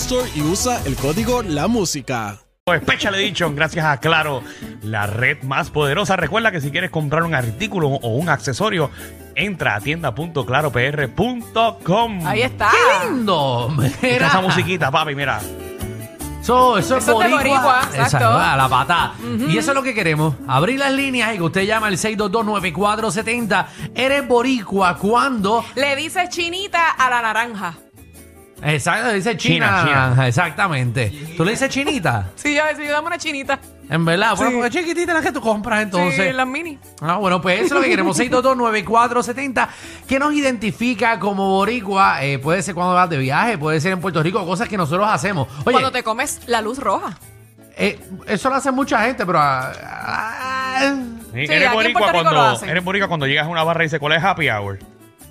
Store y usa el código La Música. Special Edition, gracias a Claro, la red más poderosa. Recuerda que si quieres comprar un artículo o un accesorio, entra a tienda.claropr.com. Ahí está. ¡Qué lindo! Mira. esa musiquita, papi, mira. Eso, eso es Eso es de boricua. exacto. a la patada. Y eso es lo que queremos. Abrir las líneas y que usted llama al 6229470. Eres boricua cuando... Le dice chinita a la naranja. Exacto, dice China. China, naranja, Exactamente. ¿Tú le dices chinita? Sí, yo decía, dame una chinita. En verdad, bueno, Sí. porque chiquitita la que tú compras entonces. Sí, las mini. Ah, bueno, pues eso es lo que queremos. 6229470. ¿Qué nos identifica como boricua? Eh, puede ser cuando vas de viaje, puede ser en Puerto Rico, cosas que nosotros hacemos. Oye, Cuando te comes la luz roja. eh, eso lo hace mucha gente, pero... ah, ah, Sí, Sí, eres, en boricua Puerto Rico lo cuando, hacen. eres boricua cuando llegas a una barra y dice, ¿cuál es happy hour?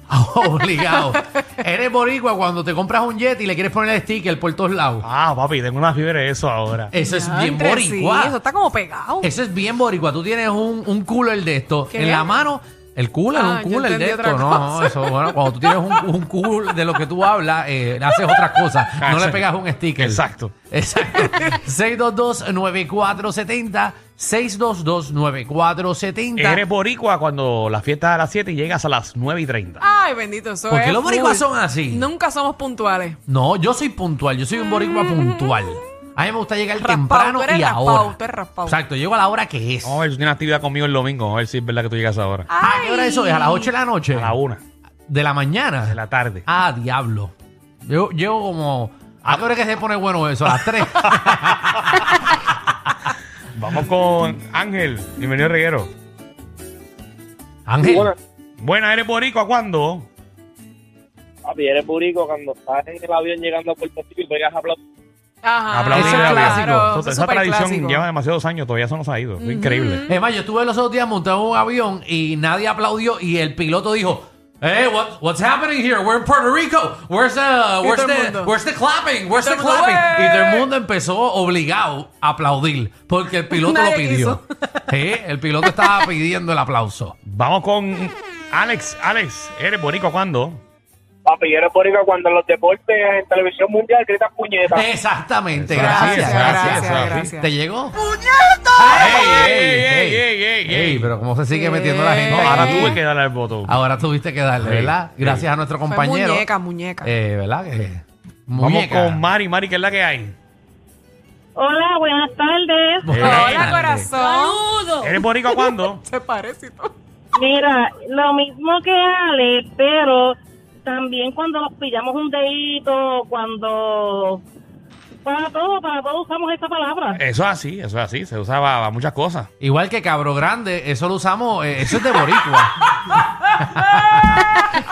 obligado. Eres boricua cuando te compras un jet y le quieres poner el sticker por todos lados. Ah, papi, tengo una fiebre de eso ahora. Eso es bien sí, boricua. eso está como pegado. Eso es bien boricua. Tú tienes un, un cooler de esto ¿Qué? en la mano. El cooler, Ah, un yo cooler de entendí esto. otra No, no, cosa. eso, bueno, cuando tú tienes un, un cooler de lo que tú hablas, eh, haces otras cosas. No le pegas un sticker. Exacto. Exacto. 622-9470. 622-9470. Eres boricua cuando la fiesta es a las 7 y llegas a las 9 y 30. Ay, bendito, eso ¿Por qué es los boricuas son así? Nunca somos puntuales. No, yo soy puntual. Yo soy un boricua puntual. A mí me gusta llegar Raspado, temprano tú eres y raspado, ahora. tú eres raspado. Exacto, llego a la hora que es. Vamos a ver, tú tienes actividad conmigo el domingo. Vamos a ver si es verdad que tú llegas ahora. ¿A qué hora eso es? ¿A las 8 de la noche? A la 1 ¿De la mañana? de la tarde. Ah, diablo. Yo llego como... ¿A qué hora es que se pone bueno eso? ¿A las 3? Vamos con Ángel. Bienvenido, Reguero. Ángel. Bueno, Buena, ¿eres boricua cuándo? papi, eres burico cuando estás en el avión llegando a Puerto Rico y pegas a aplaudir. Ajá. Aplaudir Eso es la vida. clásico. Claro, Eso- eso es esa tradición clásico. lleva demasiados años, todavía eso no se ha ido. Es increíble. Es más, yo estuve los otros días montado en un avión y nadie aplaudió y el piloto dijo... Hey, what, what's happening here? We're in Puerto Rico. Where's the, where's the, where's the clapping? Where's the clapping? Y "Wey". todo el mundo empezó obligado a aplaudir porque el piloto lo pidió. Sí, el piloto estaba pidiendo el aplauso. Vamos con Alex. Alex, ¿eres boricua cuándo? Papi, eres burico cuando en los deportes en televisión mundial gritas puñetas. Exactamente, Gracias, gracias, gracias, gracias. gracias. gracias. ¿Te llegó? ¡Ey, ey, ey, ey, ey, Ey, pero cómo se sigue metiendo la gente. No, ahora tuve que darle al botón. Ahora tuviste que darle, ¿verdad? Gracias a nuestro Fue compañero. muñeca, muñeca. Eh, ¿Verdad? Que, Vamos con Mari. Mari, ¿qué es la que hay? Hola, buenas tardes. Hola, corazón. ¿Eres boricua cuándo? Se parece y todo. Mira, lo mismo que Ale, pero también cuando nos pillamos un dedito, cuando... Para todo, para todo usamos esa palabra. Eso es así, eso es así. Se usaba para muchas cosas. Igual que cabro grande, eso lo usamos, eh, eso es de boricua.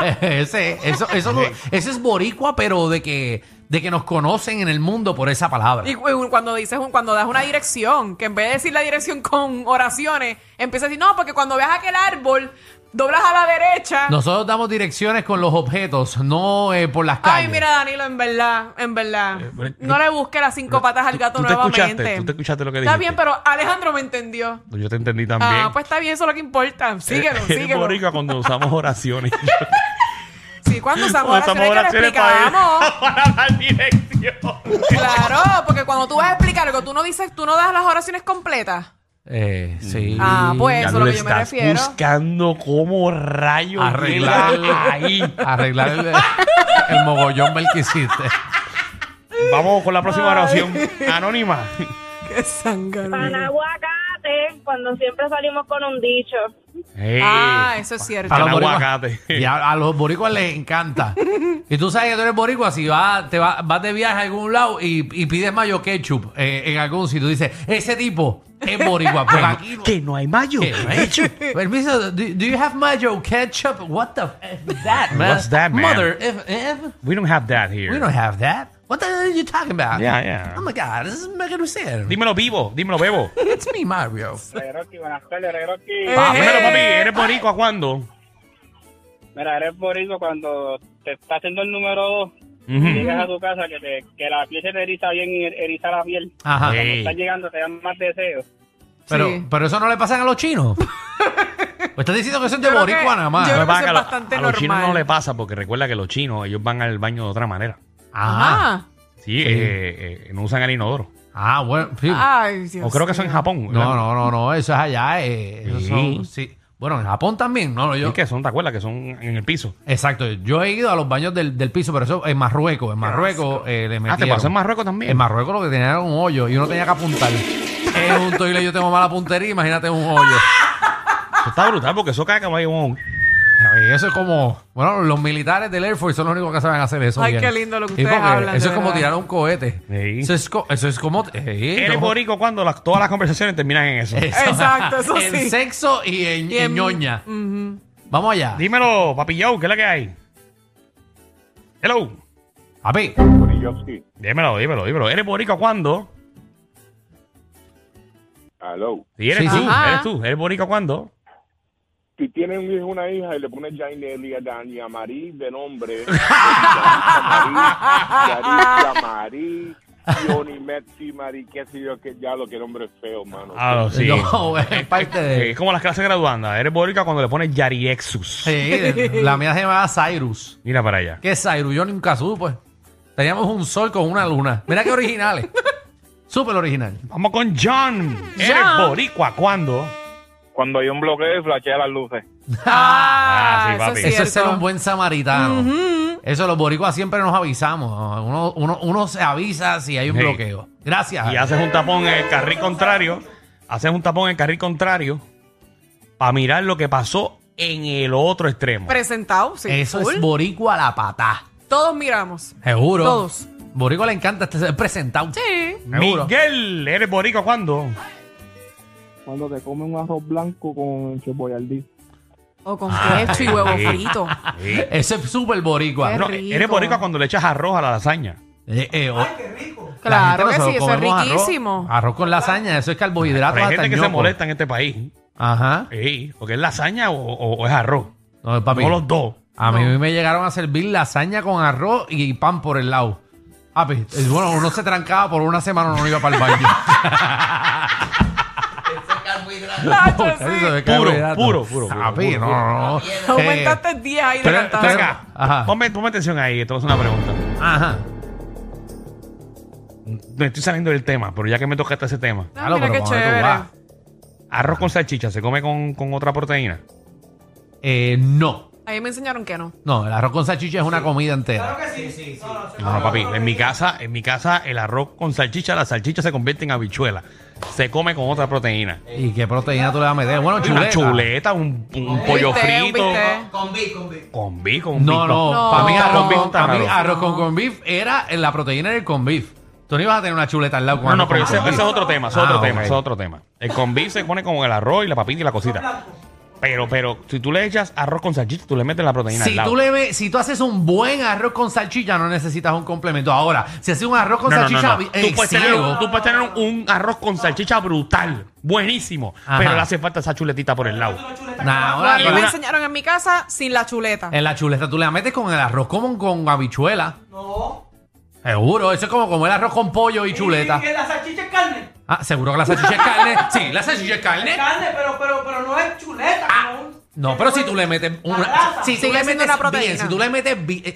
ese, eso, eso, lo- ese es boricua, pero de que, de que nos conocen en el mundo por esa palabra. Y cu- cuando dices un- cuando das una dirección, que en vez de decir la dirección con oraciones, empieza a decir, no, porque cuando veas aquel árbol, doblas a la derecha. Nosotros damos direcciones con los objetos, no eh, por las calles. Ay, mira, Danilo, en verdad, en verdad. pero- no le busque las cinco patas al ¿Tú- gato tú te nuevamente. escuchaste? ¿Tú te escuchaste lo que Está dijiste? bien, pero Alejandro me entendió. Yo te entendí también. Ah, pues está bien, eso es lo que importa. Síguelo, Eres síguelo. boricua cuando usamos oraciones. Sí, cuando usamos Cuando oraciones, que le explicamos. para, para dar dirección. Claro, porque cuando tú vas a explicar algo, tú no dices, tú no das las oraciones completas. Eh, sí. Ah, pues Ya eso es no lo le que yo me estás refiero. buscando cómo rayos Arreglar. ahí. Arreglar el, el mogollón bel que hiciste. Vamos con la próxima oración. Anónima. Qué zángano. Cuando siempre salimos con un dicho. Hey. Ah, eso es cierto. A los, boricuas, aguacate. y a, a los boricuas les encanta. Y tú sabes que tú eres boricua, si vas, te va- vas de viaje a algún lado y, y pides mayo ketchup eh, en algún sitio, dices, ese tipo es boricua. Porque aquí no- que no hay mayo. ¿Qué? Permiso, do, do you have mayo ketchup? What the f is that, man? What's that, man? Mother, if, if, We don't have that here. we don't have that. What the hell are you talking about? Yeah, yeah. Oh my God, this is making sense. Dímelo vivo, dímelo bebo. It's me, Mario. Regroqui, buenas tardes, Regroqui. Eh. Dímelo papi, ¿eres boricua cuándo? Mira, eres boricua cuando te está haciendo el número dos. Ujú. Llegas a tu casa que, te, que la piel se te eriza bien y eriza la piel. Ajá. Sí. Cuando estás llegando te dan más deseos. Pero, Sí. pero eso no le pasa a los chinos. ¿O estás diciendo que son de Yo creo boricua nada más? yo Lo que pasa es es que a lo- bastante a los chinos no le pasa porque recuerda que los chinos ellos van al baño de otra manera. Ajá. Ajá. Sí, eh, eh, no usan el inodoro. Ah, bueno. sí. Ay, Dios O creo que eso en mío. Japón. No, no, no, no, eso es allá. Eh, eso Sí. son- sí. Bueno, en Japón también, no, no, yo. Es que son, ¿te acuerdas? Que son en el piso. Exacto, yo he ido a los baños del, del piso, pero eso en Marruecos. En Marruecos eh, le Ah, metieron. ¿te pasó en Marruecos también? En Marruecos lo que tenía era un hoyo y uno tenía que apuntar. Es un toile, yo tengo mala puntería, imagínate un hoyo. Eso está brutal porque eso cae como ahí un... Eso es como, bueno, los militares del Air Force son los únicos que saben hacer eso. Ay, bien. qué lindo lo que Sí, ustedes porque hablan, Eso de es como verdad. tirar un cohete. Sí. Eso, es co- eso es como. sí, Eres como- borico cuando las- todas las conversaciones terminan en eso. Eso. Exacto, eso en sí. sexo y en, Y en en- ñoña. Ujú. Vamos allá. Dímelo, papi Joe, ¿qué es la que hay? Hello. Papi. Dímelo, dímelo, dímelo. ¿Eres borico cuándo? Hello. Sí, eres Sí, tú, sí. Ajá. eres tú. ¿Eres borico cuándo? Si tienes un hijo una hija y le pones Jaineli a Dania Marí de nombre, Yarisa Marí, Johnny Metzi Marí, qué sé yo, que ya lo que nombre es feo, mano. Ah, no, sí. No, es parte de. Es como las clases graduandas. Eres borica cuando le pones Yariexus. Sí, la mía se llamaba Cyrus. Mira para allá. ¿Qué es Cyrus? Yo nunca supe. Teníamos un sol con una luna. Mira qué originales. Súper original. Vamos con John. ¿Eres John. boricua cuándo? Cuando hay un bloqueo y flashea las luces. Ah, Ah, sí, eso papi. es Eso es ser un buen samaritano. Eso los boricuas siempre nos avisamos. Uno, uno, uno se avisa si hay un Sí. bloqueo. Gracias. Y haces un tapón en el carril contrario. Haces un tapón en el carril contrario para mirar lo que pasó en el otro extremo. Presentado, sí. Eso full. es boricua a la patá. Todos miramos. Seguro. Todos. Boricua le encanta este ser presentado. Sí. Seguro. Miguel, ¿eres boricua cuándo? Cuando te come un arroz blanco con cheboyardí. O con queso y huevo sí. frito. Eso es súper boricua. Qué No, rico. eres boricua cuando le echas arroz a la lasaña. Eh, eh, o- la Claro gente que nosotros sí, eso es comemos arroz- riquísimo. Arroz, con lasaña, eso es carbohidrato. Pero hay hasta gente que se molesta en este país. Ajá. Sí, porque es lasaña o, o- o es arroz. No, papi. No los dos. A mí me llegaron a servir lasaña con arroz y pan por el lado. Papi, eh, bueno, uno se trancaba por una semana, no iba para el baño. Sí. Puro, puro, puro, puro, Papi, puro, no, puro. no, no. Aumentaste 10 ahí de pero- pero- Venga, Ajá. ponme, ponme atención ahí, esto es una pregunta. Eh, Ajá. Me estoy saliendo del tema, pero ya que me tocaste ese tema. Ah, Claro, mira pero qué ¿cómo tú chévere. vas? ¿Arroz con salchicha se come con, con otra proteína? Eh, no. Ahí me enseñaron que no. No, el arroz con salchicha es una comida entera. No, no, papi. En mi casa, en mi casa, el arroz con salchicha, la salchicha se convierte en habichuela. Se come con otra proteína. ¿Y qué proteína tú le vas a meter? Bueno, chuleta. Una chuleta, un, un pollo bistec, un frito. bistec. Con beef, con beef. Con beef, con No, beef, no, No. para mí, arroz, Con beef con, está para mí raro. arroz con corn beef era la proteína del con beef. Tú no ibas a tener una chuleta al lado con No, no, arroz pero con ese, es otro tema, ese es Ah, otro ok. tema, ese es otro tema. El con beef se pone con el arroz y la papita y la cosita. Pero, pero, si tú le echas arroz con salchicha, tú le metes la proteína Si al lado. tú, le ve- si tú haces un buen arroz con salchicha, no necesitas un complemento. Ahora, si haces un arroz con No, no, no, salchicha no. vi- Tú, eh, puedes tener, ciego, tú puedes tener un, un arroz con salchicha brutal, buenísimo, Ajá. pero le hace falta esa chuletita por el lado. nah, No, ahora a mí me la- enseñaron en mi casa sin la chuleta. en la chuleta tú le metes con el arroz como con habichuela. No. Seguro, eso es como comer arroz con pollo y chuleta. ¿Y que la salchicha es? Ah, seguro que la salchicha es carne. Sí, la salchicha es Es carne. carne, pero, pero, pero no es chuleta. como un- No, pero si tú le metes una. grasa. Si tú Sigue le siendo metes una proteína. bien, si tú le metes bi- eh,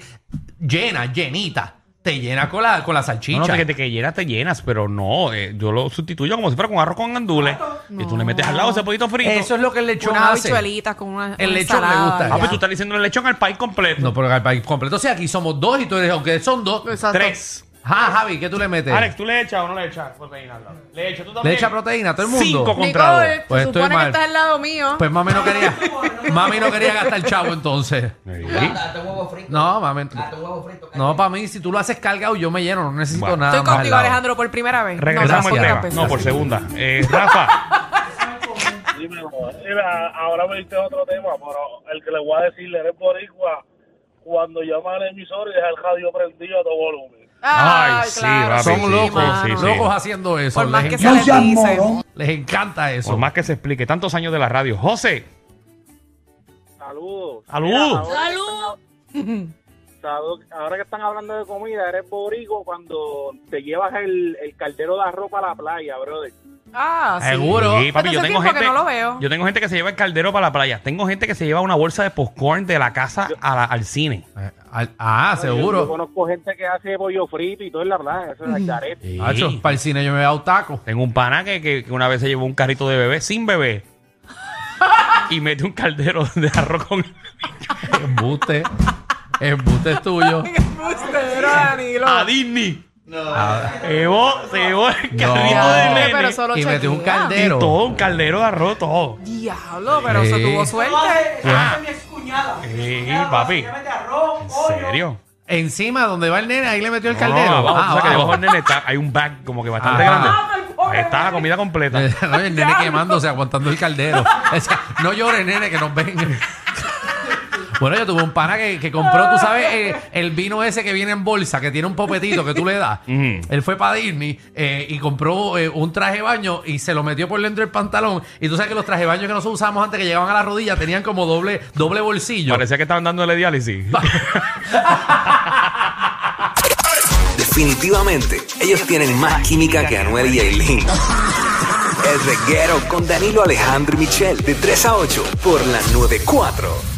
llena, llenita, te llena con la, con la No, salchicha. no, te, que te que llenas, te llenas, pero no, eh, yo lo sustituyo como si fuera con arroz con gandules. Y tú le metes al lado ese pollito frito. Eso es lo que el lechón Unas hace. habichuelitas con una, El una lechón le ensalada, gusta. ya. Ah, pues tú estás diciendo el lechón al país completo. No, pero el país completo. O sea, aquí somos dos y tú eres, aunque son dos. Exacto. Tres. Ah, Javi, ¿qué tú le metes? Alex, ¿tú le echas o no le echas proteína al lado? Le echas tú ¿Le también. echa proteína a todo el mundo? Cinco contra dos. Nicole, Pues se estoy supone mal. que estás al lado mío. Pues mami no quería. mami no quería gastar chavo entonces. Sí. Date un huevo frito. No, mami. Date un huevo frito. No, para mí, si tú lo haces cargado, yo me lleno. No necesito Bueno. nada Estoy más. al contigo, lado. Alejandro, por primera vez. Regresamos no, al tema. No, por segunda. Eh, Rafa, Dímelo. Mira, ahora me diste otro tema, pero el que le voy a decir, eres boricua, cuando llama al emisor y deja el radio prendido a todo volumen. Ay, Ay, sí, claro. papi, Son sí, locos, sí, sí. locos haciendo eso. Por más les, que se encanta, les dice. les encanta eso. por más que se explique, tantos años de la radio. José, Saludos. Salud. Salud. Salud. Ahora que están hablando de comida, eres boricua cuando te llevas el, el caldero de arroz para la playa, brother. Ah, sí. Seguro. Sí, papi, Hace yo tengo que gente. no lo veo. Yo tengo gente que se lleva el caldero para la playa. Tengo gente que se lleva una bolsa de popcorn de la casa a la- al cine. Eh, al- ah, Yo, yo seguro. conozco gente que hace pollo frito y todo en la playa. Eso es el garete. Sí. Hacho, para el cine yo me he dado taco. Tengo un pana que, que- que una vez se llevó un carrito de bebé sin bebé. y mete un caldero de arroz con. Embuste. Embuste es tuyo. Qué embustero, Danilo. a Disney. Ah, Se llevó, se llevó el carrito No. de nene. pero solo y metió un chequea. Y caldero. todo, un caldero de arroz, todo. Diablo, pero eso Sí. tuvo suerte. Ah. mi excuñada. Sí, papi. Mete arroz, ¿En serio? Encima donde va el nene, ahí le metió el No, caldero. no, abajo, Ah, tú sabes que abajo. debajo del nene está, hay un bag como que bastante Ajá. grande. Ahí está la comida completa. No, el nene quemándose, aguantando el caldero. O sea, no llores, nene, que nos ven. Bueno, yo tuve un pana que, que compró, tú sabes, eh, el vino ese que viene en bolsa, que tiene un popetito que tú le das. Ujú. Él fue para Disney eh, y compró eh, un traje de baño y se lo metió por dentro del pantalón. Y tú sabes que los trajes de baño que nosotros usábamos antes, que llegaban a la rodilla, tenían como doble, doble bolsillo. Parecía que estaban dándole diálisis. Definitivamente, ellos tienen más química que Anuel y Aileen. El reguero con Danilo Alejandro y Michel, de 3 a 8, por la 94.